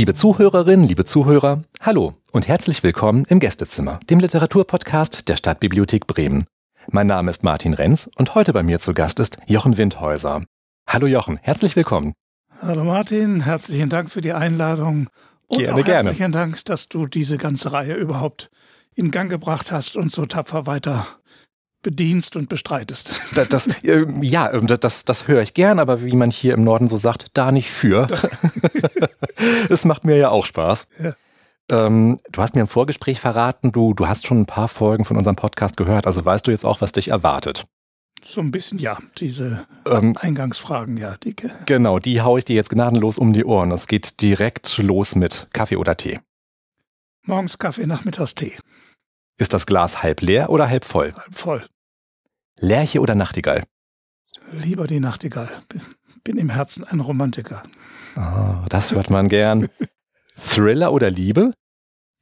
Liebe Zuhörerinnen, liebe Zuhörer, hallo und herzlich willkommen im Gästezimmer, dem Literaturpodcast der Stadtbibliothek Bremen. Mein Name ist Martin Renz und heute bei mir zu Gast ist Jochen Windhäuser. Hallo Jochen, herzlich willkommen. Hallo Martin, herzlichen Dank für die Einladung. Und gerne, auch gerne. Herzlichen Dank, dass du diese ganze Reihe überhaupt in Gang gebracht hast und so tapfer weiter bedienst und bestreitest. Das, das, äh, ja, ähm, das, das, das höre ich gern, aber wie man hier im Norden so sagt, da nicht für. Es macht mir ja auch Spaß. Ja. Ähm, du hast mir im Vorgespräch verraten, du, du hast schon ein paar Folgen von unserem Podcast gehört, also weißt du jetzt auch, was dich erwartet. So ein bisschen, ja, diese Ähm, Eingangsfragen, ja, dicke. genau, die haue ich dir jetzt gnadenlos um die Ohren. Es geht direkt los mit Kaffee oder Tee. Morgens Kaffee, nachmittags Tee. Ist das Glas halb leer oder halb voll? Halb voll. Lerche oder Nachtigall? Lieber die Nachtigall. Bin im Herzen ein Romantiker. Ah, das hört man gern. Thriller oder Liebe?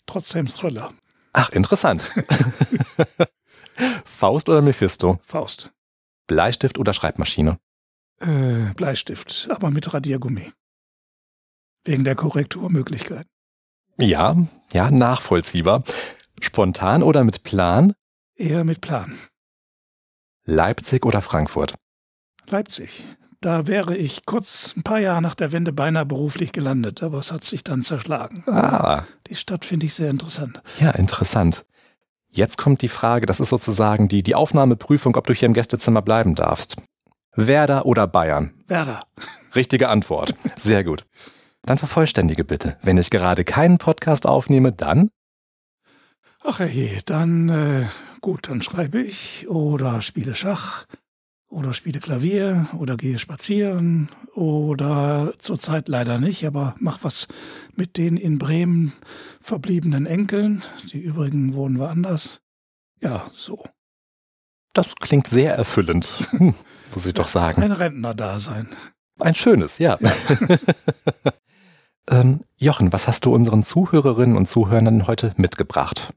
Trotzdem Thriller. Ach, interessant. Faust oder Mephisto? Faust. Bleistift oder Schreibmaschine? Äh, Bleistift, aber mit Radiergummi. Wegen der Korrekturmöglichkeit. Ja, ja, nachvollziehbar. Spontan oder mit Plan? Eher mit Plan. Leipzig oder Frankfurt? Leipzig. Da wäre ich kurz ein paar Jahre nach der Wende beinahe beruflich gelandet, aber es hat sich dann zerschlagen. Ah, Die Stadt finde ich sehr interessant. ja, interessant. Jetzt kommt die Frage, das ist sozusagen die, die Aufnahmeprüfung, ob du hier im Gästezimmer bleiben darfst. Werder oder Bayern? Werder. Richtige Antwort. Sehr gut. Dann vervollständige bitte. Wenn ich gerade keinen Podcast aufnehme, dann? Ach je, dann äh, gut, dann schreibe ich oder spiele Schach oder spiele Klavier oder gehe spazieren oder zurzeit leider nicht, aber mach was mit den in Bremen verbliebenen Enkeln. Die übrigen wohnen woanders. Ja, so. Das klingt sehr erfüllend, muss ich doch sagen. Ein Rentner-Dasein. Ein schönes, ja. ähm, Jochen, was hast du unseren Zuhörerinnen und Zuhörern heute mitgebracht?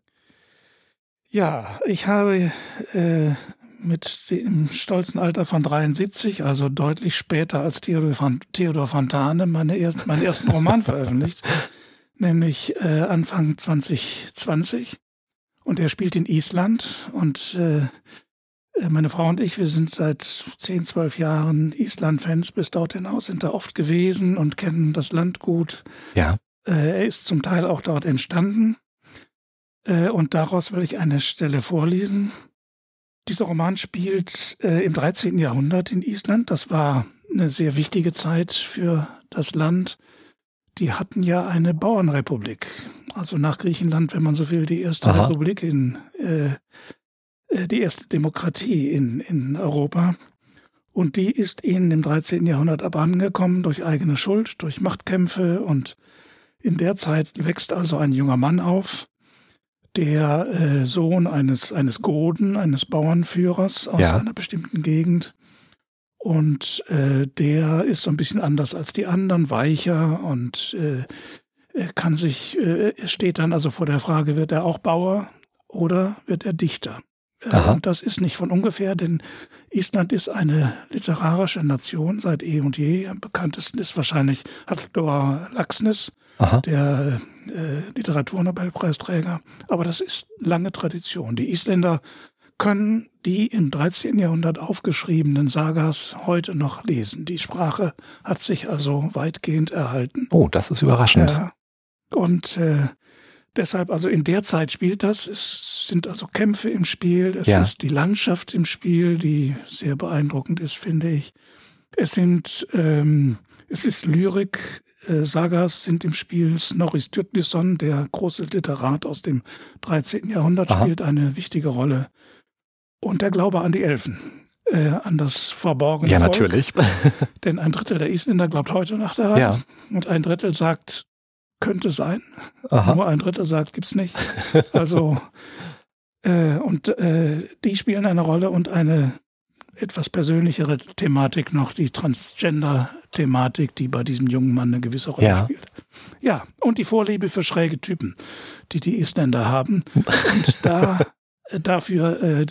Ja, ich habe äh, mit dem stolzen Alter von 73, also deutlich später als Theodor, Fan- Theodor Fontane, meine erst, meinen ersten Roman veröffentlicht, nämlich äh, Anfang 2020. Und er spielt in Island und äh, meine Frau und ich, wir sind seit 10, 12 Jahren Island-Fans bis dort hinaus, sind da oft gewesen und kennen das Land gut. Ja. Äh, er ist zum Teil auch dort entstanden. Äh, und daraus will ich eine Stelle vorlesen. Dieser Roman spielt äh, im 13. Jahrhundert in Island. Das war eine sehr wichtige Zeit für das Land. Die hatten ja eine Bauernrepublik. Also nach Griechenland, wenn man so will, die erste Aha. Republik in, äh, äh, die erste Demokratie in, in Europa. Und die ist ihnen im 13. Jahrhundert abhandengekommen durch eigene Schuld, durch Machtkämpfe. Und in der Zeit wächst also ein junger Mann auf, der äh, Sohn eines, eines Goden, eines Bauernführers aus Ja. einer bestimmten Gegend. Und äh, der ist so ein bisschen anders als die anderen, weicher und äh, kann sich, äh, steht dann also vor der Frage, wird er auch Bauer oder wird er Dichter? Äh, Aha. und das ist nicht von ungefähr, denn Island ist eine literarische Nation seit eh und je. Am bekanntesten ist wahrscheinlich Halldór Laxness, Aha. der äh, Literaturnobelpreisträger. Aber das ist lange Tradition. Die Isländer können die im 13. Jahrhundert aufgeschriebenen Sagas heute noch lesen. Die Sprache hat sich also weitgehend erhalten. Oh, das ist überraschend. Ja. Und äh, deshalb, also in der Zeit spielt das. Es sind also Kämpfe im Spiel. Es Ja. ist die Landschaft im Spiel, die sehr beeindruckend ist, finde ich. Es sind, ähm, es ist Lyrik. Äh, Sagas sind im Spiel. Snorri Sturluson, der große Literat aus dem 13. Jahrhundert, Aha. spielt eine wichtige Rolle. Und der Glaube an die Elfen, äh, an das verborgene Ja, Volk. natürlich. Denn ein Drittel der Isländer glaubt heute noch daran. Ja. Und ein Drittel sagt, könnte sein. Aha. Nur ein Drittel sagt, gibt's nicht. Also, äh, und äh, die spielen eine Rolle und eine etwas persönlichere Thematik noch, die Transgender-Thematik, die bei diesem jungen Mann eine gewisse Rolle Ja. spielt. Ja, und die Vorliebe für schräge Typen, die die Isländer haben. Und da, äh, dafür äh,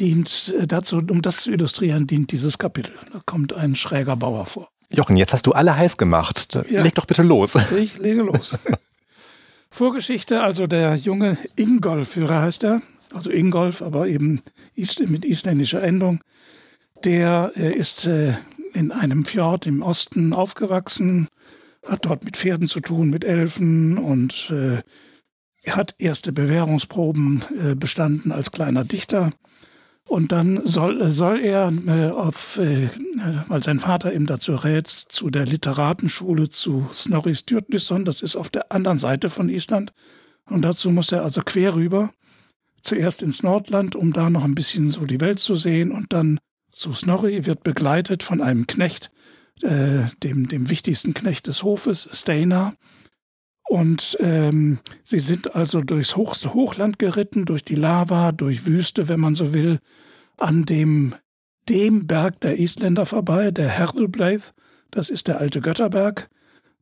dient, äh, dazu, um das zu illustrieren, dient dieses Kapitel. Da kommt ein schräger Bauer vor. Jochen, jetzt hast du alle heiß gemacht. Ja. Leg doch bitte los. Ich lege los. Vorgeschichte, also der junge Ingolf-Führer heißt er, also Ingolf, aber eben mit isländischer Endung. Der äh, ist in einem Fjord im Osten aufgewachsen, hat dort mit Pferden zu tun, mit Elfen und äh, hat erste Bewährungsproben äh, bestanden als kleiner Dichter. Und dann soll, soll er äh, auf, äh, weil sein Vater ihm dazu rät, zu der Literatenschule zu Snorri Sturluson, das ist auf der anderen Seite von Island. Und dazu muss er also quer rüber, zuerst ins Nordland, um da noch ein bisschen so die Welt zu sehen und dann zu Snorri, wird begleitet von einem Knecht, äh, dem, dem wichtigsten Knecht des Hofes, Steinar. Und ähm, sie sind also durchs Hoch Hochland geritten, durch die Lava, durch Wüste, wenn man so will, an dem, dem Berg der Isländer vorbei, der Herdelbleith, das ist der alte Götterberg.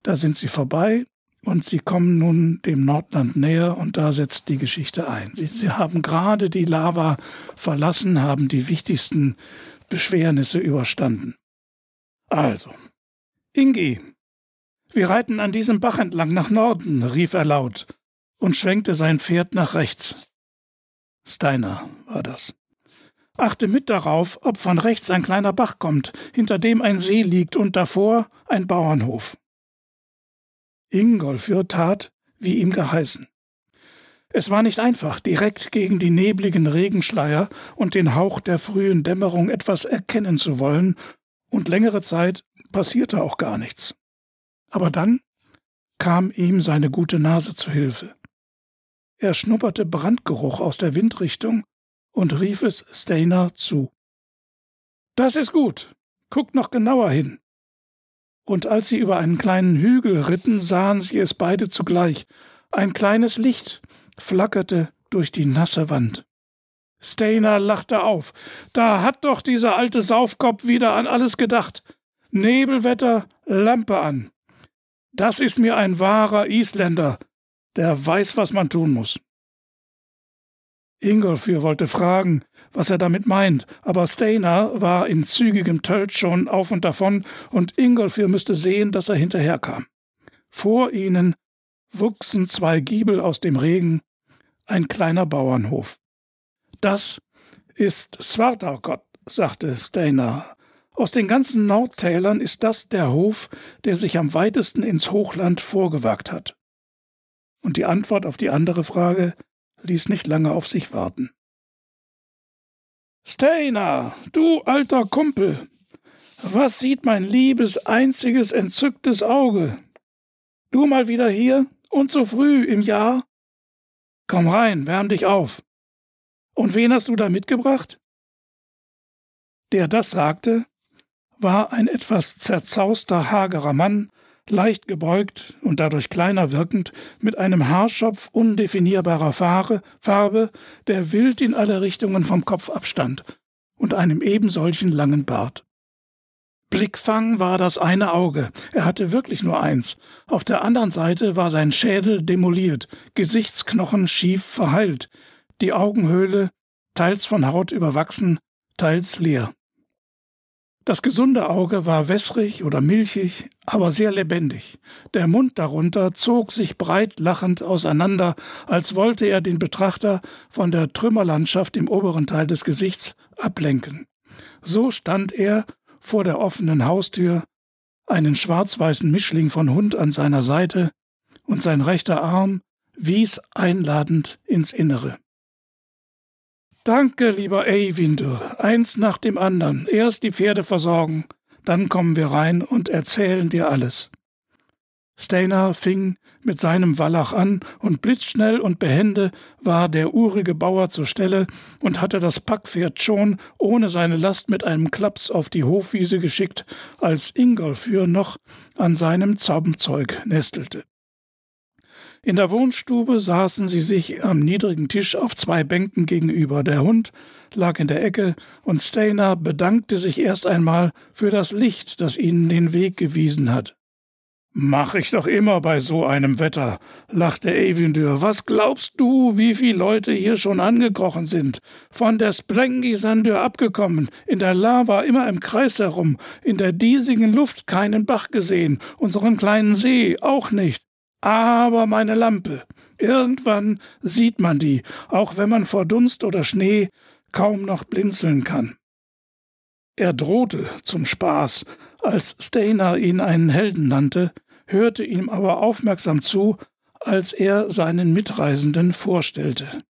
Da sind sie vorbei und sie kommen nun dem Nordland näher und da setzt die Geschichte ein. Sie, sie haben gerade die Lava verlassen, haben die wichtigsten Beschwernisse überstanden. Also, Ingi, wir reiten an diesem Bach entlang nach Norden, rief er laut und schwenkte sein Pferd nach rechts. Steiner war das. Achte mit darauf, ob von rechts ein kleiner Bach kommt, hinter dem ein See liegt und davor ein Bauernhof. Ingolfür tat, wie ihm geheißen. Es war nicht einfach, direkt gegen die nebligen Regenschleier und den Hauch der frühen Dämmerung etwas erkennen zu wollen, und längere Zeit passierte auch gar nichts. Aber dann kam ihm seine gute Nase zu Hilfe. Er schnupperte Brandgeruch aus der Windrichtung und rief es Stainer zu. Das ist gut. Guckt noch genauer hin. Und als sie über einen kleinen Hügel ritten, sahen sie es beide zugleich. Ein kleines Licht flackerte durch die nasse Wand. Stainer lachte auf. Da hat doch dieser alte Saufkopf wieder an alles gedacht. Nebelwetter, Lampe an. Das ist mir ein wahrer Isländer, der weiß, was man tun muss. Ingolfür wollte fragen, was er damit meint, aber Steinar war in zügigem Tölt schon auf und davon, und Ingolfür müsste sehen, dass er hinterherkam. Vor ihnen wuchsen zwei Giebel aus dem Regen, ein kleiner Bauernhof. Das ist Svartaukot, sagte Steinar aus den ganzen Nordtälern ist das der Hof, der sich am weitesten ins Hochland vorgewagt hat. Und die Antwort auf die andere Frage ließ nicht lange auf sich warten. Steiner, du alter Kumpel, was sieht mein liebes, einziges, entzücktes Auge? Du mal wieder hier und so früh im Jahr? Komm rein, wärm dich auf. Und wen hast du da mitgebracht? Der das sagte, war ein etwas zerzauster, hagerer Mann, leicht gebeugt und dadurch kleiner wirkend, mit einem Haarschopf undefinierbarer Farbe, der wild in alle Richtungen vom Kopf abstand, und einem ebensolchen langen Bart. Blickfang war das eine Auge, er hatte wirklich nur eins. Auf der anderen Seite war sein Schädel demoliert, Gesichtsknochen schief verheilt, die Augenhöhle teils von Haut überwachsen, teils leer. Das gesunde Auge war wässrig oder milchig, aber sehr lebendig. Der Mund darunter zog sich breit lachend auseinander, als wollte er den Betrachter von der Trümmerlandschaft im oberen Teil des Gesichts ablenken. So stand er vor der offenen Haustür, einen schwarz-weißen Mischling von Hund an seiner Seite, und sein rechter Arm wies einladend ins Innere. Danke, lieber Eyvindur. Eins nach dem anderen. Erst die Pferde versorgen, dann kommen wir rein und erzählen dir alles. Steinar fing mit seinem Wallach an, und blitzschnell und behende war der urige Bauer zur Stelle und hatte das Packpferd schon ohne seine Last mit einem Klaps auf die Hofwiese geschickt, als Ingolfür noch an seinem Zaumzeug nestelte. In der Wohnstube saßen sie sich am niedrigen Tisch auf zwei Bänken gegenüber. Der Hund lag in der Ecke und Steiner bedankte sich erst einmal für das Licht, das ihnen den Weg gewiesen hat. Mach ich doch immer bei so einem Wetter, lachte Evindyr. Was glaubst du, wie viele Leute hier schon angekrochen sind? Von der Sprengisandür abgekommen, in der Lava immer im Kreis herum, in der diesigen Luft keinen Bach gesehen, unseren kleinen See auch nicht. Aber meine Lampe. Irgendwann sieht man die, auch wenn man vor Dunst oder Schnee kaum noch blinzeln kann. Er drohte zum Spaß, als Stainer ihn einen Helden nannte, hörte ihm aber aufmerksam zu, als er seinen Mitreisenden vorstellte.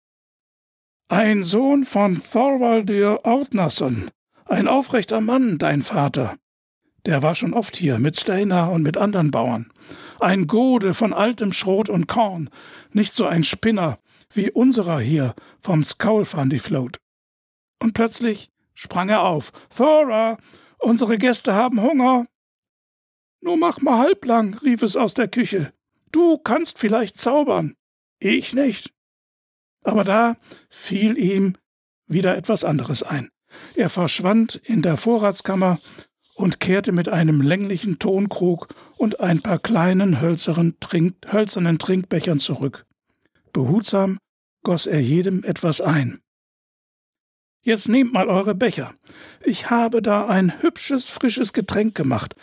Ein Sohn von Thorvaldur Ortnason, ein aufrechter Mann, dein Vater. Der war schon oft hier mit Steiner und mit anderen Bauern. Ein Gode von altem Schrot und Korn, nicht so ein Spinner wie unserer hier vom Float. Und plötzlich sprang er auf. Thora, unsere Gäste haben Hunger. Nur mach mal halblang, rief es aus der Küche. Du kannst vielleicht zaubern. Ich nicht. Aber da fiel ihm wieder etwas anderes ein. Er verschwand in der Vorratskammer und kehrte mit einem länglichen Tonkrug und ein paar kleinen hölzernen, Trink hölzernen Trinkbechern zurück. Behutsam goss er jedem etwas ein. Jetzt nehmt mal eure Becher. Ich habe da ein hübsches, frisches Getränk gemacht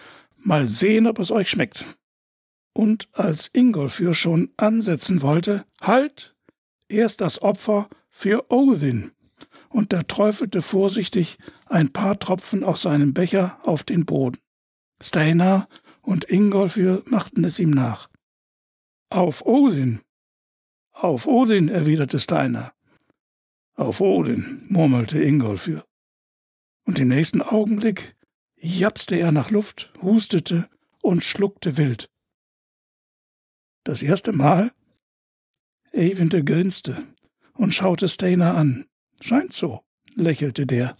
Mal sehen, ob es euch schmeckt. Und als Ingolfür schon ansetzen wollte, halt! Erst das Opfer für Odin. Und er träufelte vorsichtig ein paar Tropfen aus seinem Becher auf den Boden. Steinar und Ingolfür machten es ihm nach. Auf Odin! Auf Odin, erwiderte Steinar. Auf Odin, murmelte Ingolfür. Und im nächsten Augenblick japste er nach Luft, hustete und schluckte wild. Das erste Mal? Eyvind grinste und schaute Stainer an. Scheint so, lächelte der.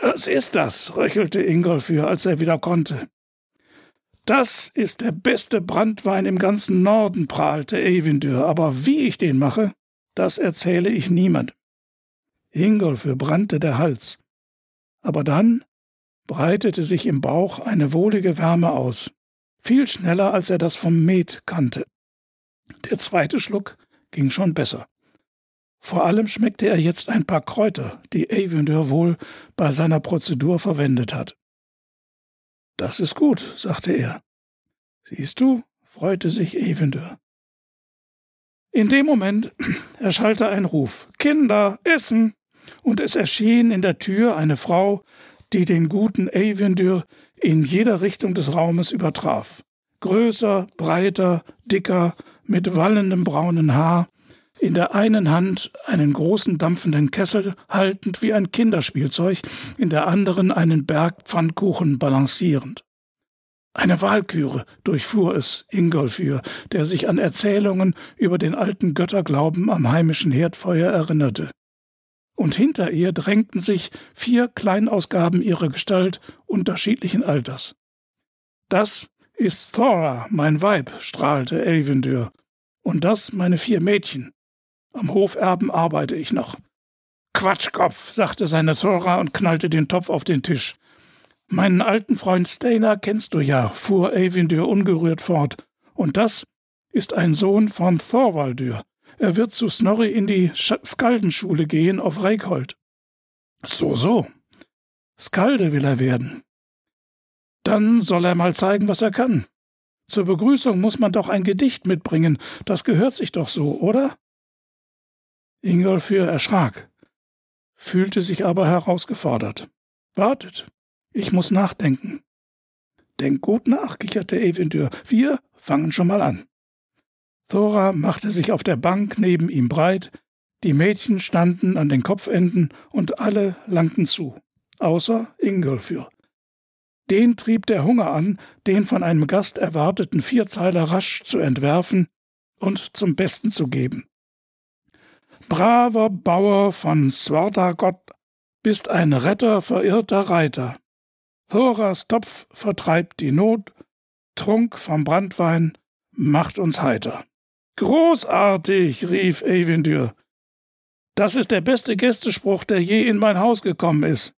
Was ist das? röchelte Ingolfür, als er wieder konnte. Das ist der beste Brandwein im ganzen Norden, prahlte Eyvindur, aber wie ich den mache, das erzähle ich niemandem. Ingolfür brannte der Hals. Aber dann breitete sich im Bauch eine wohlige Wärme aus, viel schneller als er das vom Met kannte. Der zweite Schluck ging schon besser. Vor allem schmeckte er jetzt ein paar Kräuter, die Avendeur wohl bei seiner Prozedur verwendet hat. Das ist gut, sagte er. Siehst du, freute sich Avendeur. In dem Moment erschallte ein Ruf Kinder, Essen. Und es erschien in der Tür eine Frau die den guten Avendur in jeder Richtung des Raumes übertraf. Größer, breiter, dicker, mit wallendem braunen Haar, in der einen Hand einen großen dampfenden Kessel haltend wie ein Kinderspielzeug, in der anderen einen Berg Pfannkuchen balancierend. Eine Walküre durchfuhr es Ingolfür, der sich an Erzählungen über den alten Götterglauben am heimischen Herdfeuer erinnerte und hinter ihr drängten sich vier Kleinausgaben ihrer Gestalt unterschiedlichen Alters. Das ist Thora, mein Weib, strahlte Elvendur, und das meine vier Mädchen. Am Hoferben arbeite ich noch. Quatschkopf, sagte seine Thora und knallte den Topf auf den Tisch. Meinen alten Freund Stainer kennst du ja, fuhr Eyvindur ungerührt fort, und das ist ein Sohn von Thorvaldur, er wird zu Snorri in die Skaldenschule gehen auf Reikhold. So, so. Skalde will er werden. Dann soll er mal zeigen, was er kann. Zur Begrüßung muss man doch ein Gedicht mitbringen. Das gehört sich doch so, oder? Ingolfür erschrak, fühlte sich aber herausgefordert. Wartet, ich muss nachdenken. Denk gut nach, kicherte Evendur. Wir fangen schon mal an. Thora machte sich auf der Bank neben ihm breit, die Mädchen standen an den Kopfenden und alle langten zu, außer Ingolfür. Den trieb der Hunger an, den von einem Gast erwarteten Vierzeiler rasch zu entwerfen und zum Besten zu geben. Braver Bauer von Svartagott, bist ein Retter verirrter Reiter. Thoras Topf vertreibt die Not, Trunk vom Brandwein macht uns heiter. Großartig, rief Eyvindur. Das ist der beste Gästespruch, der je in mein Haus gekommen ist.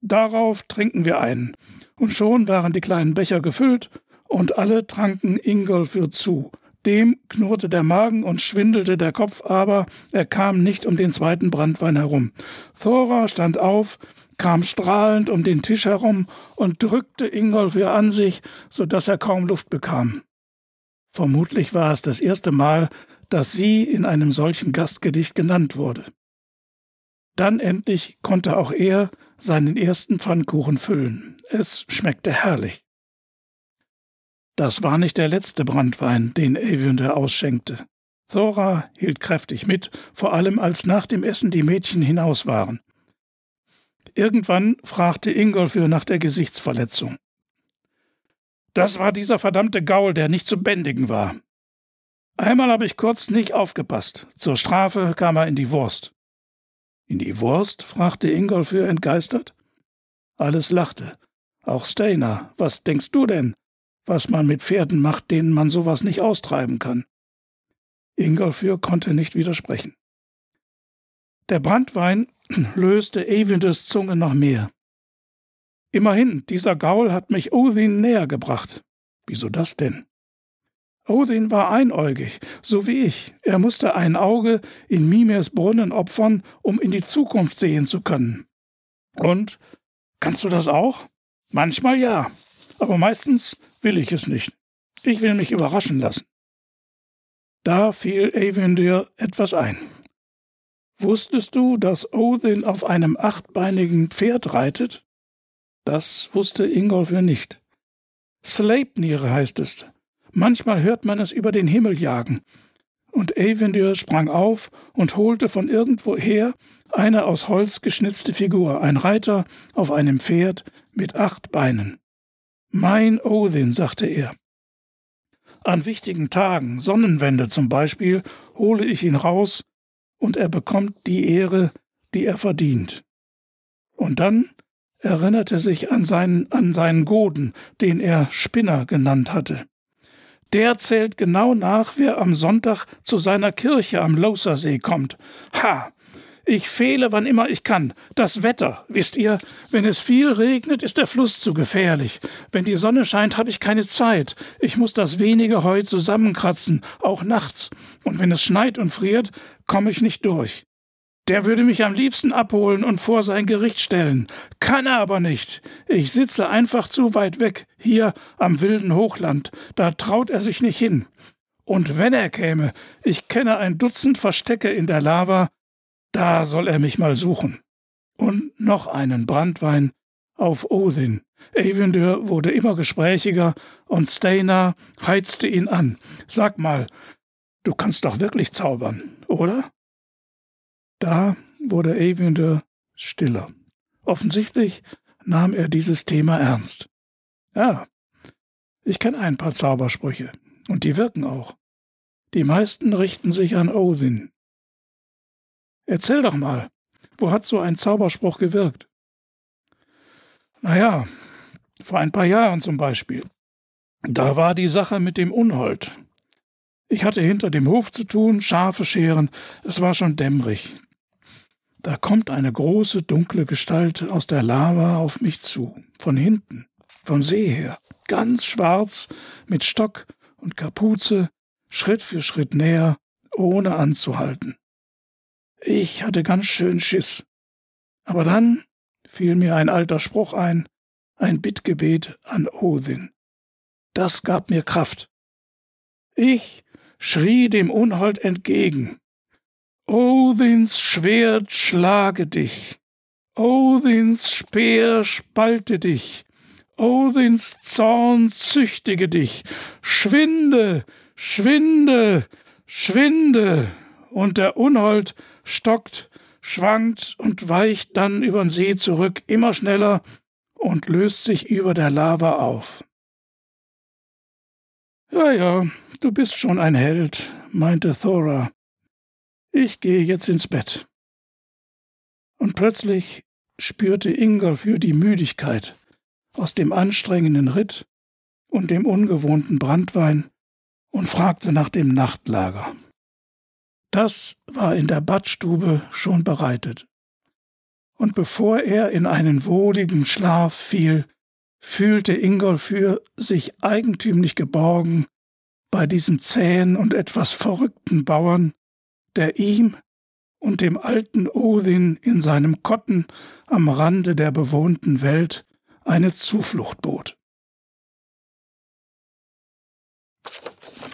Darauf trinken wir einen. Und schon waren die kleinen Becher gefüllt und alle tranken Ingolfür zu. Dem knurrte der Magen und schwindelte der Kopf, aber er kam nicht um den zweiten Brandwein herum. Thora stand auf, kam strahlend um den Tisch herum und drückte Ingolfür an sich, so dass er kaum Luft bekam. Vermutlich war es das erste Mal, dass sie in einem solchen Gastgedicht genannt wurde. Dann endlich konnte auch er seinen ersten Pfannkuchen füllen. Es schmeckte herrlich. Das war nicht der letzte Brandwein, den Eivunde ausschenkte. Thora hielt kräftig mit, vor allem als nach dem Essen die Mädchen hinaus waren. Irgendwann fragte Ingolfür nach der Gesichtsverletzung. Das war dieser verdammte Gaul, der nicht zu bändigen war. Einmal habe ich kurz nicht aufgepasst. Zur Strafe kam er in die Wurst. In die Wurst? fragte Ingolfür entgeistert. Alles lachte. Auch Steiner. Was denkst du denn, was man mit Pferden macht, denen man sowas nicht austreiben kann? Ingolfür konnte nicht widersprechen. Der Brandwein löste Evindes Zunge noch mehr. Immerhin, dieser Gaul hat mich Odin näher gebracht. Wieso das denn? Odin war einäugig, so wie ich. Er musste ein Auge in Mimirs Brunnen opfern, um in die Zukunft sehen zu können. Und kannst du das auch? Manchmal ja, aber meistens will ich es nicht. Ich will mich überraschen lassen. Da fiel Avendir etwas ein. Wusstest du, dass Odin auf einem achtbeinigen Pferd reitet? Das wusste Ingolfur nicht. Sleipnir heißt es. Manchmal hört man es über den Himmel jagen. Und Avendir sprang auf und holte von irgendwoher eine aus Holz geschnitzte Figur, ein Reiter auf einem Pferd mit acht Beinen. Mein Odin, sagte er. An wichtigen Tagen, Sonnenwende zum Beispiel, hole ich ihn raus und er bekommt die Ehre, die er verdient. Und dann erinnerte sich an seinen, an seinen Goden, den er Spinner genannt hatte. Der zählt genau nach, wer am Sonntag zu seiner Kirche am Lausersee kommt. Ha! Ich fehle, wann immer ich kann. Das Wetter, wisst ihr, wenn es viel regnet, ist der Fluss zu gefährlich. Wenn die Sonne scheint, habe ich keine Zeit. Ich muss das wenige Heu zusammenkratzen, auch nachts. Und wenn es schneit und friert, komme ich nicht durch. Der würde mich am liebsten abholen und vor sein Gericht stellen. Kann er aber nicht. Ich sitze einfach zu weit weg, hier am wilden Hochland. Da traut er sich nicht hin. Und wenn er käme, ich kenne ein Dutzend Verstecke in der Lava, da soll er mich mal suchen. Und noch einen Brandwein auf Odin. Evendur wurde immer gesprächiger und Steina heizte ihn an. Sag mal, du kannst doch wirklich zaubern, oder? Da wurde Eivinde stiller. Offensichtlich nahm er dieses Thema ernst. Ja, ich kenne ein paar Zaubersprüche, und die wirken auch. Die meisten richten sich an Odin. Erzähl doch mal, wo hat so ein Zauberspruch gewirkt? Naja, vor ein paar Jahren zum Beispiel. Da war die Sache mit dem Unhold. Ich hatte hinter dem Hof zu tun, Schafe scheren, es war schon dämmerig. Da kommt eine große, dunkle Gestalt aus der Lava auf mich zu, von hinten, vom See her, ganz schwarz, mit Stock und Kapuze, Schritt für Schritt näher, ohne anzuhalten. Ich hatte ganz schön Schiss. Aber dann fiel mir ein alter Spruch ein, ein Bittgebet an Odin. Das gab mir Kraft. Ich schrie dem Unhold entgegen, Odins Schwert schlage dich, Odins Speer spalte dich, Odins Zorn züchtige dich, schwinde, schwinde, schwinde, und der Unhold stockt, schwankt und weicht dann übern See zurück, immer schneller und löst sich über der Lava auf. Ja, ja, du bist schon ein Held, meinte Thora ich gehe jetzt ins Bett. Und plötzlich spürte Ingolfür die Müdigkeit aus dem anstrengenden Ritt und dem ungewohnten Brandwein und fragte nach dem Nachtlager. Das war in der Badstube schon bereitet. Und bevor er in einen wohligen Schlaf fiel, fühlte Ingolf sich eigentümlich geborgen bei diesem zähen und etwas verrückten Bauern, der ihm und dem alten Odin in seinem Kotten am Rande der bewohnten Welt eine Zuflucht bot.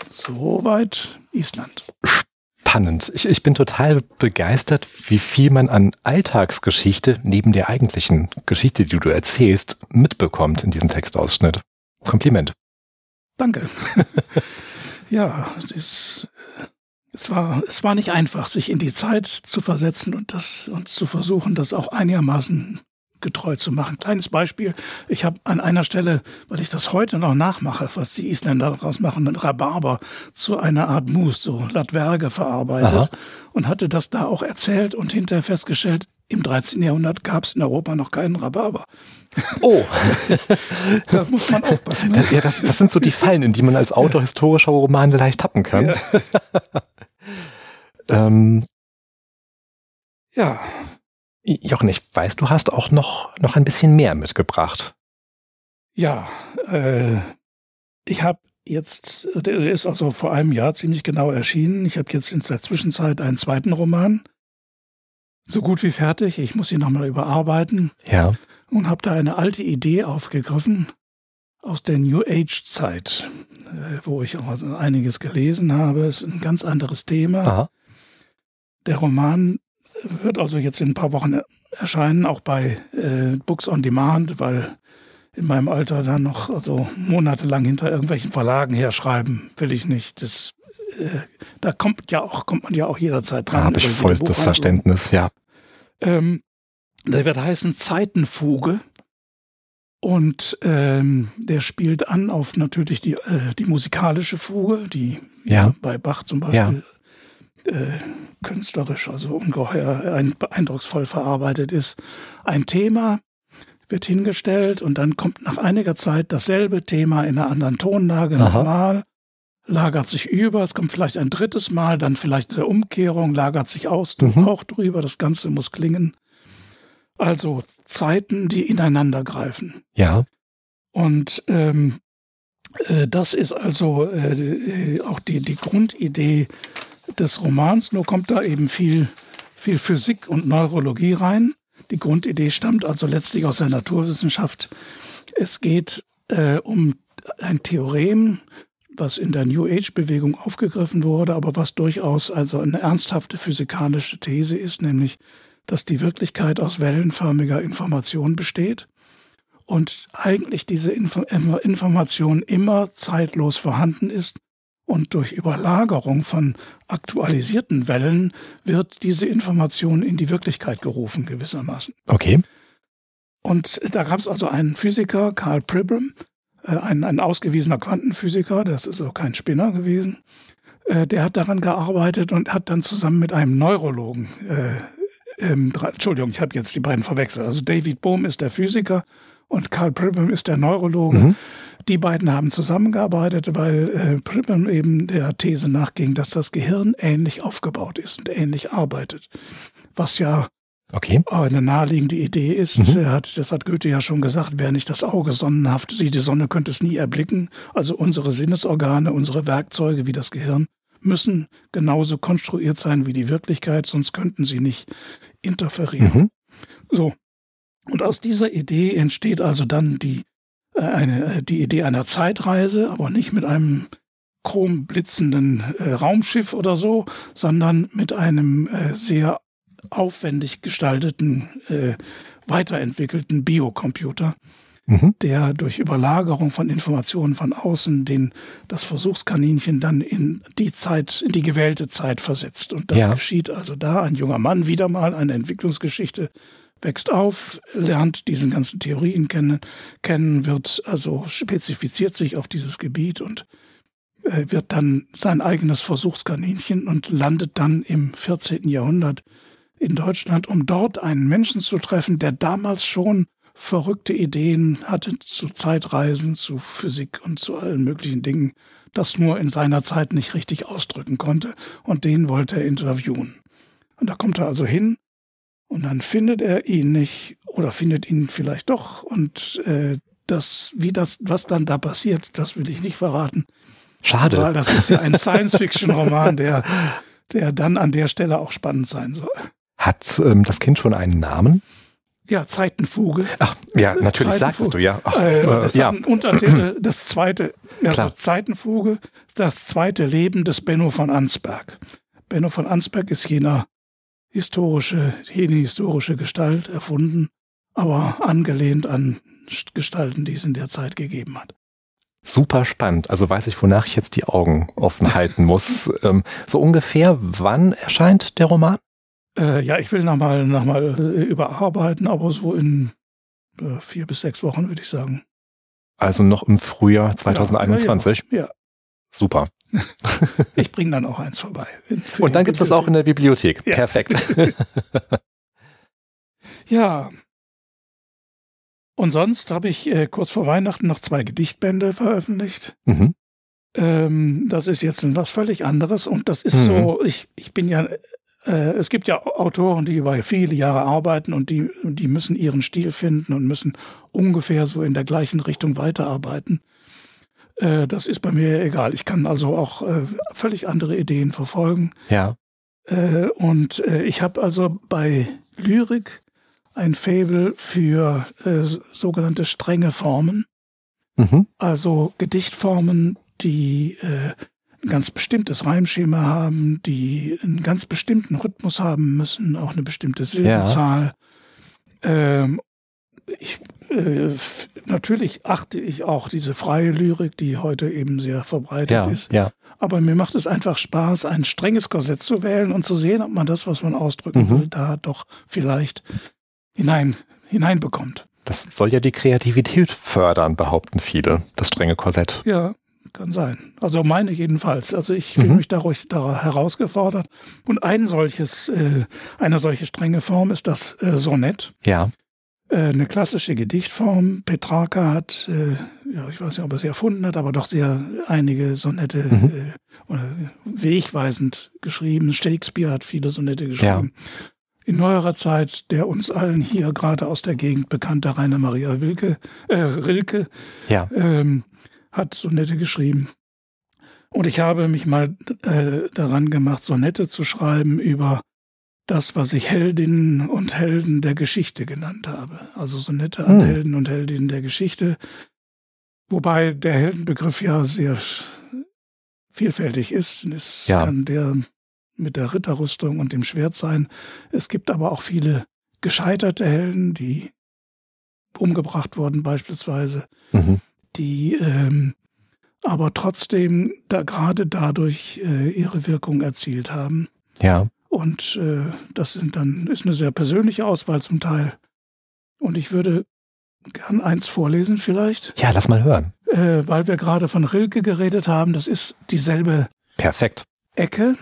Soweit Island. Spannend. Ich, ich bin total begeistert, wie viel man an Alltagsgeschichte neben der eigentlichen Geschichte, die du erzählst, mitbekommt in diesem Textausschnitt. Kompliment. Danke. ja, das, es, war, es war nicht einfach, sich in die Zeit zu versetzen und, das, und zu versuchen, das auch einigermaßen getreu zu machen. Kleines Beispiel. Ich habe an einer Stelle, weil ich das heute noch nachmache, was die Isländer daraus machen, Rhabarber zu einer Art Mousse, so Latwerge verarbeitet Aha. und hatte das da auch erzählt und hinterher festgestellt, im 13. Jahrhundert gab es in Europa noch keinen Rhabarber. Oh, da muss man aufpassen. Ne? Ja, das, das, sind so die Fallen, in die man als Autor historischer Romane leicht tappen kann. Ja. ähm, ja, Jochen, ich weiß, du hast auch noch, noch ein bisschen mehr mitgebracht. Ja, äh, ich habe jetzt, der ist also vor einem Jahr ziemlich genau erschienen. Ich habe jetzt in der Zwischenzeit einen zweiten Roman. So gut wie fertig. Ich muss ihn nochmal überarbeiten. Ja. Und habe da eine alte Idee aufgegriffen aus der New Age-Zeit, äh, wo ich auch also einiges gelesen habe. Es ist ein ganz anderes Thema. Aha. Der Roman wird also jetzt in ein paar Wochen erscheinen, auch bei äh, Books on Demand, weil in meinem Alter dann noch also monatelang hinter irgendwelchen Verlagen herschreiben will ich nicht. Das, äh, da kommt ja auch kommt man ja auch jederzeit dran. Da habe ich vollstes Verständnis, ja. Ähm, der wird heißen Zeitenfuge. Und ähm, der spielt an auf natürlich die, äh, die musikalische Fuge, die ja. bei Bach zum Beispiel ja äh, künstlerisch, also ungeheuer eindrucksvoll verarbeitet ist. Ein Thema wird hingestellt und dann kommt nach einiger Zeit dasselbe Thema in einer anderen Tonlage nochmal, lagert sich über, es kommt vielleicht ein drittes Mal, dann vielleicht eine Umkehrung, lagert sich aus, mhm. auch drüber, das Ganze muss klingen. Also Zeiten, die ineinander greifen. Ja. Und ähm, äh, das ist also äh, äh auch die, die Grundidee des Romans, nur kommt da eben viel, viel Physik und Neurologie rein. Die Grundidee stammt also letztlich aus der Naturwissenschaft. Es geht äh, um ein Theorem, was in der New Age-Bewegung aufgegriffen wurde, aber was durchaus also eine ernsthafte physikalische These ist, nämlich, dass die Wirklichkeit aus wellenförmiger Information besteht und eigentlich diese Inf Information immer zeitlos vorhanden ist und durch Überlagerung von aktualisierten Wellen wird diese Information in die Wirklichkeit gerufen, gewissermaßen. Okay. Und da gab es also einen Physiker, Karl Pribram, ein, ein ausgewiesener Quantenphysiker, das ist auch kein Spinner gewesen, äh, der hat daran gearbeitet und hat dann zusammen mit einem Neurologen, äh, ähm, Entschuldigung, ich habe jetzt die beiden verwechselt, also David Bohm ist der Physiker und Karl Pribram ist der Neurologe. Mhm. Die beiden haben zusammengearbeitet, weil äh, Pribram eben der These nachging, dass das Gehirn ähnlich aufgebaut ist und ähnlich arbeitet. Was ja okay. eine naheliegende Idee ist. Mhm. Hat, das hat Goethe ja schon gesagt, wer nicht das Auge sonnenhaft sieht, die Sonne könnte es nie erblicken. Also unsere Sinnesorgane, unsere Werkzeuge wie das Gehirn müssen genauso konstruiert sein wie die Wirklichkeit, sonst könnten sie nicht interferieren. Mhm. So. Und aus dieser Idee entsteht also dann die äh, eine, äh, die Idee einer Zeitreise, aber nicht mit einem chromblitzenden äh, Raumschiff oder so, sondern mit einem äh, sehr aufwendig gestalteten, äh, weiterentwickelten Biocomputer, mhm. der durch Überlagerung von Informationen von außen den, das Versuchskaninchen dann in die Zeit, in die gewählte Zeit versetzt. Und das ja. geschieht also da. Ein junger Mann, wieder mal eine Entwicklungsgeschichte, wächst auf, lernt diesen ganzen Theorien kennen, kennen wird also spezifiziert sich auf dieses Gebiet und äh, wird dann sein eigenes Versuchskaninchen und landet dann im 14. Jahrhundert in Deutschland, um dort einen Menschen zu treffen, der damals schon verrückte Ideen hatte zu Zeitreisen, zu Physik und zu allen möglichen Dingen, das nur in seiner Zeit nicht richtig ausdrücken konnte, und den wollte er interviewen. Und da kommt er also hin und dann findet er ihn nicht oder findet ihn vielleicht doch und äh, das, wie das, was dann da passiert, das will ich nicht verraten. Schade. Weil das ist ja ein Science-Fiction-Roman, der, der dann an der Stelle auch spannend sein soll. Hat ähm, das Kind schon einen Namen? Ja, Zeitenfuge. Ach, ja, natürlich sagtest du, ja. Ach, Äh, äh, das ja. hat einen Untertitel, das zweite, also Klar. Zeitenfuge, das zweite Leben des Benno von Ansberg. Benno von Ansberg ist jener historische, jene historische Gestalt erfunden, aber angelehnt an Gestalten, die es in der Zeit gegeben hat. Super spannend. Also weiß ich, wonach ich jetzt die Augen offen halten muss. ähm, so ungefähr, wann erscheint der Roman? Äh, ja, ich will nochmal noch mal, äh, überarbeiten, aber so in äh, vier bis sechs Wochen, würde ich sagen. Also noch im Frühjahr 2021. Ja, ja. Super. Ich bringe dann auch eins vorbei. Und dann die gibt's das auch in der Bibliothek. Ja. Perfekt. Ja. Und sonst habe ich äh, kurz vor Weihnachten noch zwei Gedichtbände veröffentlicht. mhm. Ähm, das ist jetzt was völlig anderes und das ist Mhm. so, ich, ich bin ja, äh, es gibt ja Autoren, die über viele Jahre arbeiten und die, die müssen ihren Stil finden und müssen ungefähr so in der gleichen Richtung weiterarbeiten. Äh, das ist bei mir egal. Ich kann also auch äh, völlig andere Ideen verfolgen. Ja. Äh, und äh, ich habe also bei Lyrik ein Faible für äh, sogenannte strenge Formen, Mhm. also Gedichtformen, die äh, ein ganz bestimmtes Reimschema haben, die einen ganz bestimmten Rhythmus haben müssen, auch eine bestimmte Silbenzahl. Ähm, ich, äh, natürlich achte ich auch diese freie Lyrik, die heute eben sehr verbreitet Ja, ist. ja. Aber mir macht es einfach Spaß, ein strenges Korsett zu wählen und zu sehen, ob man das, was man ausdrücken Mhm. will, da doch vielleicht hinein, hineinbekommt. Das soll ja die Kreativität fördern, behaupten viele, das strenge Korsett. Ja, kann sein. Also meine jedenfalls. Also ich fühle Mhm. mich dadurch da herausgefordert. Und ein solches, äh, eine solche strenge Form ist das äh, Sonett. Ja. Äh, eine klassische Gedichtform. Petrarca hat, äh, ja, ich weiß nicht, ob er sie erfunden hat, aber doch sehr einige Sonette Mhm. äh, wegweisend geschrieben. Shakespeare hat viele Sonette geschrieben. In neuerer Zeit der uns allen hier gerade aus der Gegend bekannte Rainer Maria Wilke, äh, Rilke Ja. ähm, hat Sonette geschrieben. Und ich habe mich mal äh, daran gemacht, Sonette zu schreiben über das, was ich Heldinnen und Helden der Geschichte genannt habe. Also Sonette an Hm. Helden und Heldinnen der Geschichte. Wobei der Heldenbegriff ja sehr vielfältig ist. Es Ja. kann der mit der Ritterrüstung und dem Schwert sein. Es gibt aber auch viele gescheiterte Helden, die umgebracht wurden beispielsweise Mhm. Die ähm, aber trotzdem da gerade dadurch äh, ihre Wirkung erzielt haben. Ja. Und äh, das sind dann ist eine sehr persönliche Auswahl zum Teil. Und ich würde gern eins vorlesen vielleicht, Ja, lass mal hören. äh, weil wir gerade von Rilke geredet haben. Das ist dieselbe Perfekt. Ecke,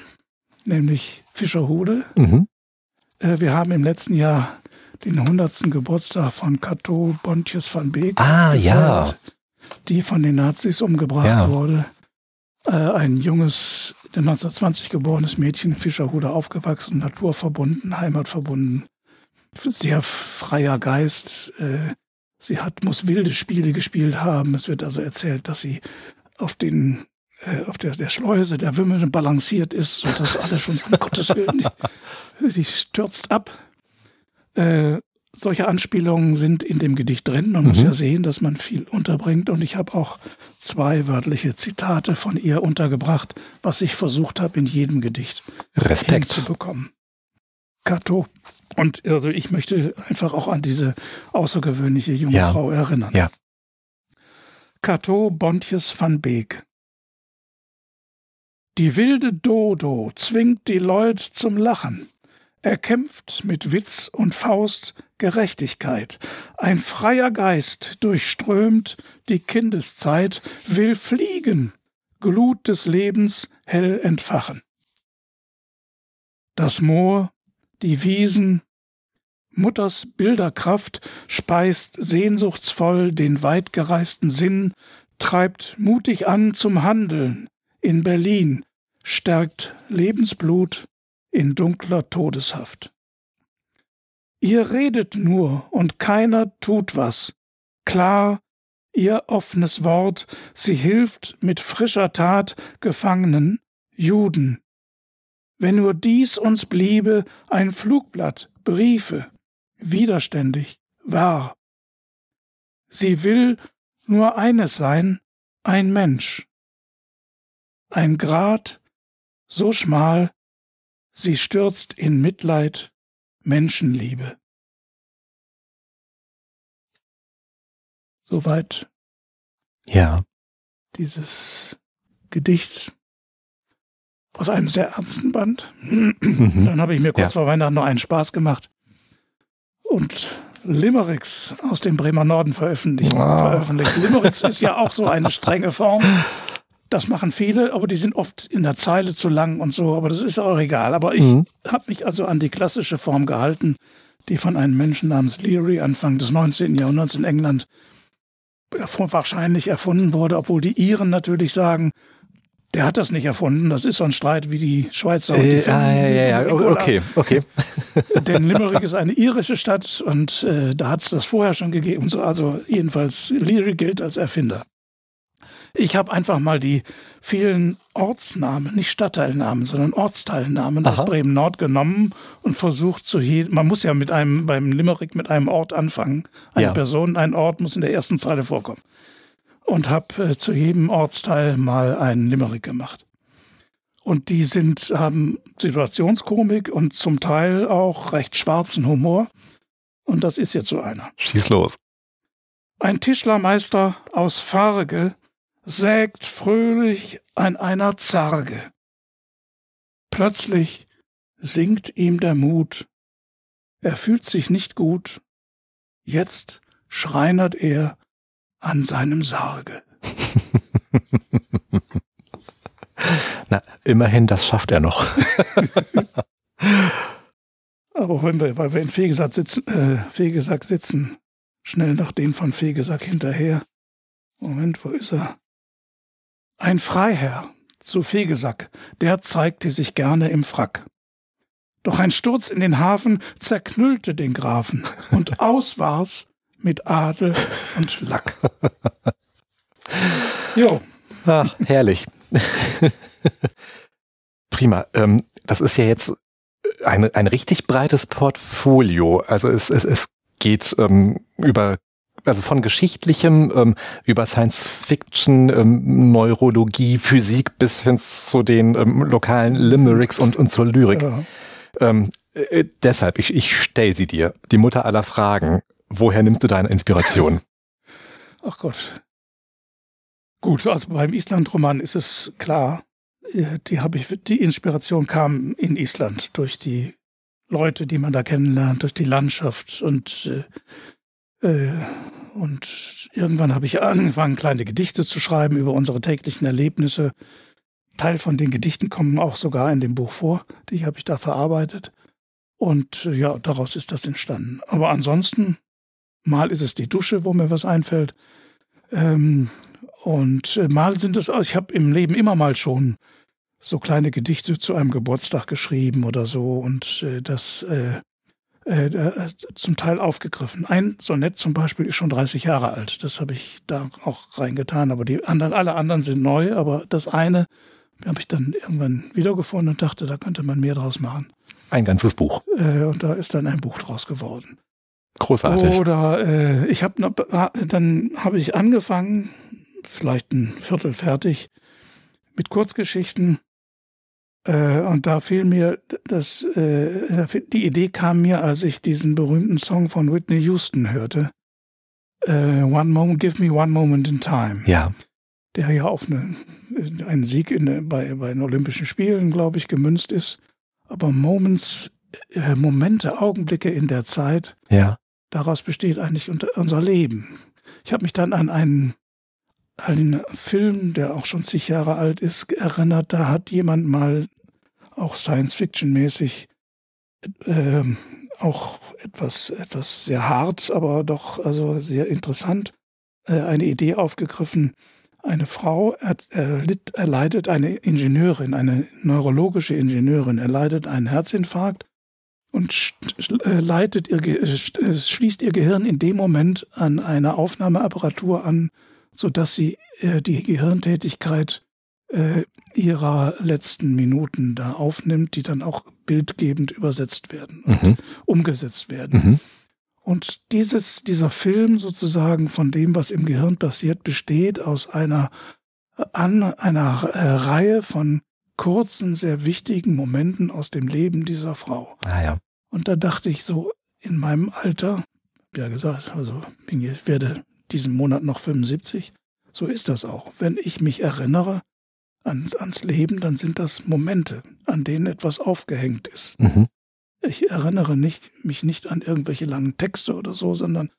nämlich Fischerhude. Mhm. Äh, wir haben im letzten Jahr den 100. Geburtstag von Cato Bontjes van Beek Ah, ja. Die von den Nazis umgebracht Ja. wurde. Äh, ein junges, 1920 geborenes Mädchen, Fischerhude aufgewachsen, naturverbunden, heimatverbunden, sehr freier Geist. Äh, sie hat, muss wilde Spiele gespielt haben. Es wird also erzählt, dass sie auf den äh, auf der, der Schleuse der Wümmel balanciert ist, sodass alle schon, um Gottes Willen, die, die stürzt ab. Äh, solche Anspielungen sind in dem Gedicht drin. Man muss Mhm. ja sehen, dass man viel unterbringt. Und ich habe auch zwei wörtliche Zitate von ihr untergebracht, was ich versucht habe, in jedem Gedicht Respekt. hinzubekommen. Kato. Und also ich möchte einfach auch an diese außergewöhnliche junge Ja. Frau erinnern. Ja. Cato Bontjes van Beek. Die wilde Dodo zwingt die Leut zum Lachen. Er kämpft mit Witz und Faust Gerechtigkeit. Ein freier Geist durchströmt die Kindeszeit, will fliegen, Glut des Lebens hell entfachen. Das Moor, die Wiesen, Mutters Bilderkraft speist sehnsuchtsvoll den weitgereisten Sinn, treibt mutig an zum Handeln in Berlin, stärkt Lebensblut in dunkler Todeshaft. Ihr redet nur und keiner tut was. Klar, ihr offenes Wort, sie hilft mit frischer Tat Gefangenen, Juden. Wenn nur dies uns bliebe, ein Flugblatt, Briefe, widerständig, wahr. Sie will nur eines sein, ein Mensch. Ein Grat, so schmal, sie stürzt in Mitleid, Menschenliebe. Soweit. Ja. Dieses Gedicht aus einem sehr ernsten Band. Mhm. Dann habe ich mir kurz ja. vor Weihnachten noch einen Spaß gemacht und Limericks aus dem Bremer Norden veröffentlicht. Wow. veröffentlicht. Limericks ist ja auch so eine strenge Form. Das machen viele, aber die sind oft in der Zeile zu lang und so, aber das ist auch egal. Aber ich mhm. habe mich also an die klassische Form gehalten, die von einem Menschen namens Leary Anfang des 19. Jahrhunderts in England wahrscheinlich erfunden wurde, obwohl die Iren natürlich sagen, der hat das nicht erfunden. Das ist so ein Streit wie die Schweizer. Äh, die ah, ja, ja, ja. Okay, okay. Denn Limerick ist eine irische Stadt und äh, da hat es das vorher schon gegeben. Also jedenfalls Leary gilt als Erfinder. Ich habe einfach mal die vielen Ortsnamen, nicht Stadtteilnamen, sondern Ortsteilnamen Aha. aus Bremen Nord genommen und versucht zu jedem, man muss ja mit einem, beim Limerick mit einem Ort anfangen. Eine ja. Person, ein Ort muss in der ersten Zeile vorkommen. Und habe äh, zu jedem Ortsteil mal einen Limerick gemacht. Und die sind, haben Situationskomik und zum Teil auch recht schwarzen Humor. Und das ist jetzt so einer. Schieß los. Ein Tischlermeister aus Farge sägt fröhlich an einer Zarge. Plötzlich sinkt ihm der Mut. Er fühlt sich nicht gut. Jetzt schreinert er an seinem Sarge. Na, immerhin, das schafft er noch. Aber wenn wir, weil wir in Fegesack sitzen, äh, Fegesack sitzen, schnell nach dem von Fegesack hinterher. Moment, wo ist er? Ein Freiherr zu Fegesack, der zeigte sich gerne im Frack. Doch ein Sturz in den Hafen zerknüllte den Grafen, und aus war's mit Adel und Lack. Jo. Ach, herrlich. Prima. Ähm, das ist ja jetzt ein, ein richtig breites Portfolio. Also es, es, es geht ähm, über also von geschichtlichem ähm, über Science Fiction, ähm, Neurologie, Physik bis hin zu den ähm, lokalen Limericks und, und zur Lyrik. Ja. Ähm, äh, deshalb, ich, ich stell sie dir, die Mutter aller Fragen. Woher nimmst du deine Inspiration? Ach Gott. Gut, also beim Island-Roman ist es klar, äh, die habe ich, die Inspiration kam in Island durch die Leute, die man da kennenlernt, durch die Landschaft und äh, äh, und irgendwann habe ich angefangen, kleine Gedichte zu schreiben über unsere täglichen Erlebnisse. Teil von den Gedichten kommen auch sogar in dem Buch vor. Die habe ich da verarbeitet. Und äh, ja, daraus ist das entstanden. Aber ansonsten, mal ist es die Dusche, wo mir was einfällt. Ähm, und äh, mal sind es, ich habe im Leben immer mal schon so kleine Gedichte zu einem Geburtstag geschrieben oder so. Und das äh, äh, zum Teil aufgegriffen. Ein Sonett zum Beispiel ist schon 30 Jahre alt. Das habe ich da auch reingetan. Aber die anderen, alle anderen sind neu. Aber das eine habe ich dann irgendwann wiedergefunden und dachte, da könnte man mehr draus machen. Ein ganzes Buch. Äh, und da ist dann ein Buch draus geworden. Großartig. Oder äh, ich habe dann habe ich angefangen, vielleicht ein Viertel fertig, mit Kurzgeschichten äh, und da fiel mir das, äh, die Idee kam mir, als ich diesen berühmten Song von Whitney Houston hörte. Äh, one Moment, Give Me One Moment in Time. Ja. Der ja auf eine, einen Sieg in, bei, bei den Olympischen Spielen, glaube ich, gemünzt ist. Aber Moments, äh, Momente, Augenblicke in der Zeit. Ja. Daraus besteht eigentlich unser Leben. Ich habe mich dann an einen einen Film, der auch schon zig Jahre alt ist, erinnert. Da hat jemand mal auch Science-Fiction-mäßig, äh, auch etwas, etwas sehr hart, aber doch also sehr interessant, äh, eine Idee aufgegriffen. Eine Frau erlitt, erleidet, eine Ingenieurin, eine neurologische Ingenieurin, erleidet einen Herzinfarkt und äh, leitet ihr, äh, schließt ihr Gehirn in dem Moment an eine Aufnahmeapparatur an, sodass sie äh, die Gehirntätigkeit ihrer letzten Minuten da aufnimmt, die dann auch bildgebend übersetzt werden und mhm. umgesetzt werden. Mhm. Und dieses, dieser Film sozusagen von dem, was im Gehirn passiert, besteht aus einer, an, einer äh, Reihe von kurzen, sehr wichtigen Momenten aus dem Leben dieser Frau. Ah, ja. Und da dachte ich so, in meinem Alter, ja gesagt, also ich werde diesen Monat noch 75, so ist das auch. Wenn ich mich erinnere ans, ans Leben, dann sind das Momente, an denen etwas aufgehängt ist. Mhm. Ich erinnere nicht, mich nicht an irgendwelche langen Texte oder so, sondern,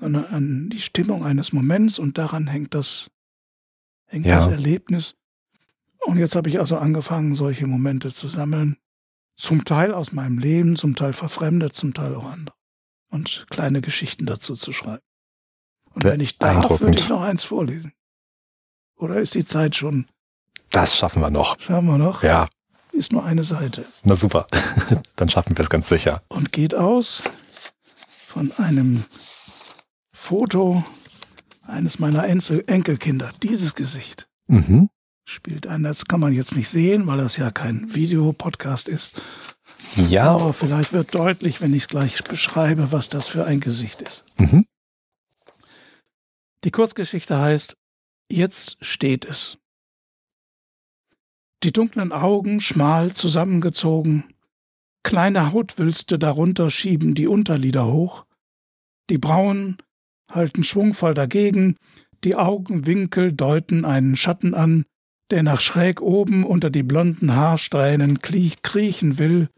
sondern an die Stimmung eines Moments und daran hängt das, hängt ja. das Erlebnis. Und jetzt habe ich also angefangen, solche Momente zu sammeln. Zum Teil aus meinem Leben, zum Teil verfremdet, zum Teil auch andere. Und kleine Geschichten dazu zu schreiben. Und wenn ich darf, würde ich noch eins vorlesen. Oder ist die Zeit schon? Das schaffen wir noch. Schaffen wir noch? Ja ist nur eine Seite. Na super, dann schaffen wir es ganz sicher. Und geht aus von einem Foto eines meiner Enkelkinder. Dieses Gesicht mhm. spielt ein. Das kann man jetzt nicht sehen, weil das ja kein Videopodcast ist. Ja. Aber vielleicht wird deutlich, wenn ich es gleich beschreibe, was das für ein Gesicht ist. Mhm. Die Kurzgeschichte heißt Jetzt steht es. Die dunklen Augen schmal zusammengezogen, kleine Hautwülste darunter schieben die Unterlider hoch, die Brauen halten schwungvoll dagegen, die Augenwinkel deuten einen Schatten an, der nach schräg oben unter die blonden Haarsträhnen kriechen will,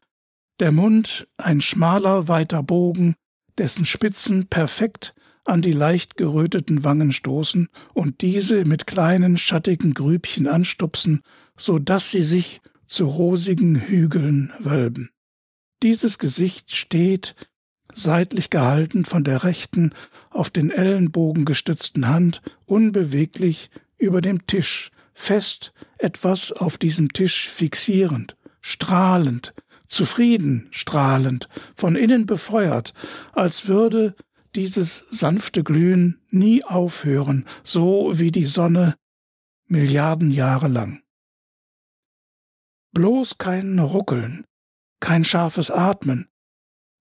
der Mund ein schmaler, weiter Bogen, dessen Spitzen perfekt an die leicht geröteten Wangen stoßen und diese mit kleinen schattigen Grübchen anstupsen so dass sie sich zu rosigen Hügeln wölben. Dieses Gesicht steht, seitlich gehalten von der rechten, auf den Ellenbogen gestützten Hand, unbeweglich über dem Tisch, fest etwas auf diesem Tisch fixierend, strahlend, zufrieden strahlend, von innen befeuert, als würde dieses sanfte Glühen nie aufhören, so wie die Sonne Milliarden Jahre lang. Bloß kein Ruckeln, kein scharfes Atmen,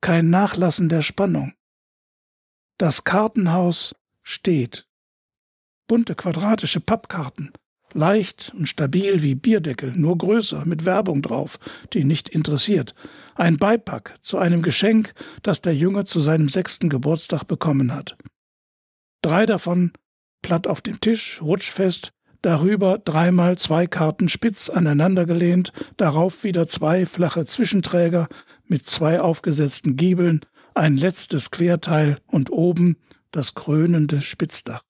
kein Nachlassen der Spannung. Das Kartenhaus steht. Bunte quadratische Pappkarten, leicht und stabil wie Bierdeckel, nur größer, mit Werbung drauf, die nicht interessiert. Ein Beipack zu einem Geschenk, das der Junge zu seinem sechsten Geburtstag bekommen hat. Drei davon platt auf dem Tisch, rutschfest, darüber dreimal zwei Karten spitz aneinandergelehnt, darauf wieder zwei flache Zwischenträger mit zwei aufgesetzten Giebeln, ein letztes Querteil und oben das krönende Spitzdach.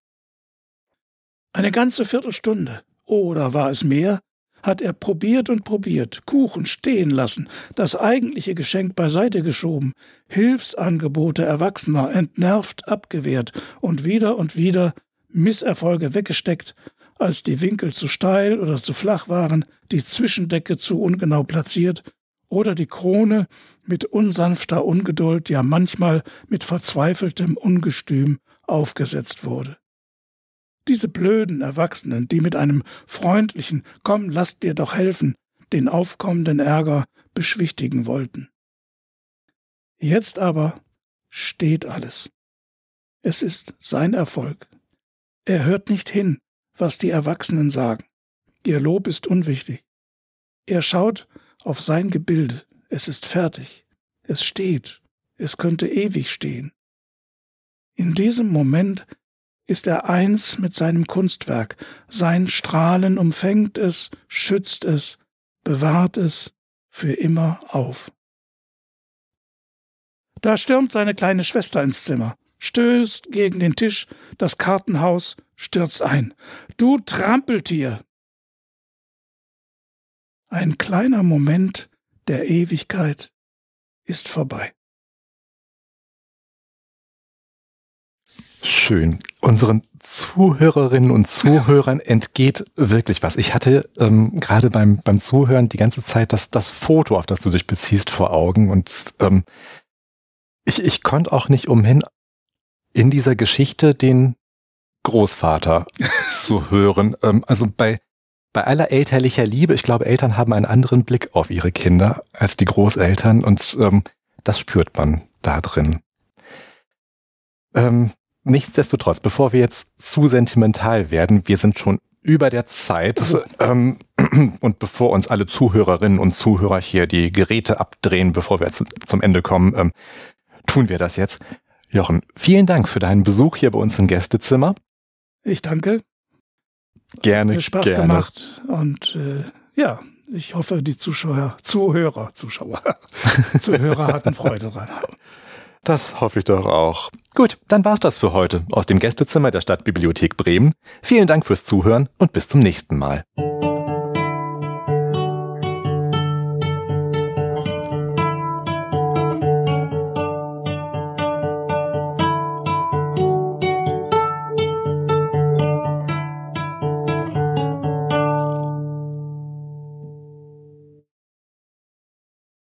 Eine ganze Viertelstunde, oder war es mehr, hat er probiert und probiert, Kuchen stehen lassen, das eigentliche Geschenk beiseite geschoben, Hilfsangebote Erwachsener entnervt abgewehrt und wieder und wieder Misserfolge weggesteckt als die Winkel zu steil oder zu flach waren, die Zwischendecke zu ungenau platziert oder die Krone mit unsanfter Ungeduld, ja manchmal mit verzweifeltem Ungestüm aufgesetzt wurde. Diese blöden Erwachsenen, die mit einem freundlichen Komm, lass dir doch helfen, den aufkommenden Ärger beschwichtigen wollten. Jetzt aber steht alles. Es ist sein Erfolg. Er hört nicht hin, was die Erwachsenen sagen. Ihr Lob ist unwichtig. Er schaut auf sein Gebilde. Es ist fertig. Es steht. Es könnte ewig stehen. In diesem Moment ist er eins mit seinem Kunstwerk. Sein Strahlen umfängt es, schützt es, bewahrt es für immer auf. Da stürmt seine kleine Schwester ins Zimmer, stößt gegen den Tisch, das Kartenhaus stürzt ein. Du Trampeltier! Ein kleiner Moment der Ewigkeit ist vorbei. Schön. Unseren Zuhörerinnen und Zuhörern entgeht wirklich was. Ich hatte ähm, gerade beim, beim Zuhören die ganze Zeit das, das Foto, auf das du dich beziehst, vor Augen. Und ähm, ich, ich konnte auch nicht umhin, in dieser Geschichte den Großvater zu hören. Ähm, also bei, bei aller elterlicher Liebe, ich glaube, Eltern haben einen anderen Blick auf ihre Kinder als die Großeltern und ähm, das spürt man da drin. Ähm, Nichtsdestotrotz, bevor wir jetzt zu sentimental werden, wir sind schon über der Zeit ähm, und bevor uns alle Zuhörerinnen und Zuhörer hier die Geräte abdrehen, bevor wir jetzt zum Ende kommen, ähm, tun wir das jetzt. Jochen, vielen Dank für deinen Besuch hier bei uns im Gästezimmer. Ich danke. Gerne, Hat Spaß gerne. gemacht und äh, ja, ich hoffe, die Zuschauer, Zuhörer, Zuschauer, Zuhörer hatten Freude dran. Das hoffe ich doch auch. Gut, dann war's das für heute aus dem Gästezimmer der Stadtbibliothek Bremen. Vielen Dank fürs Zuhören und bis zum nächsten Mal.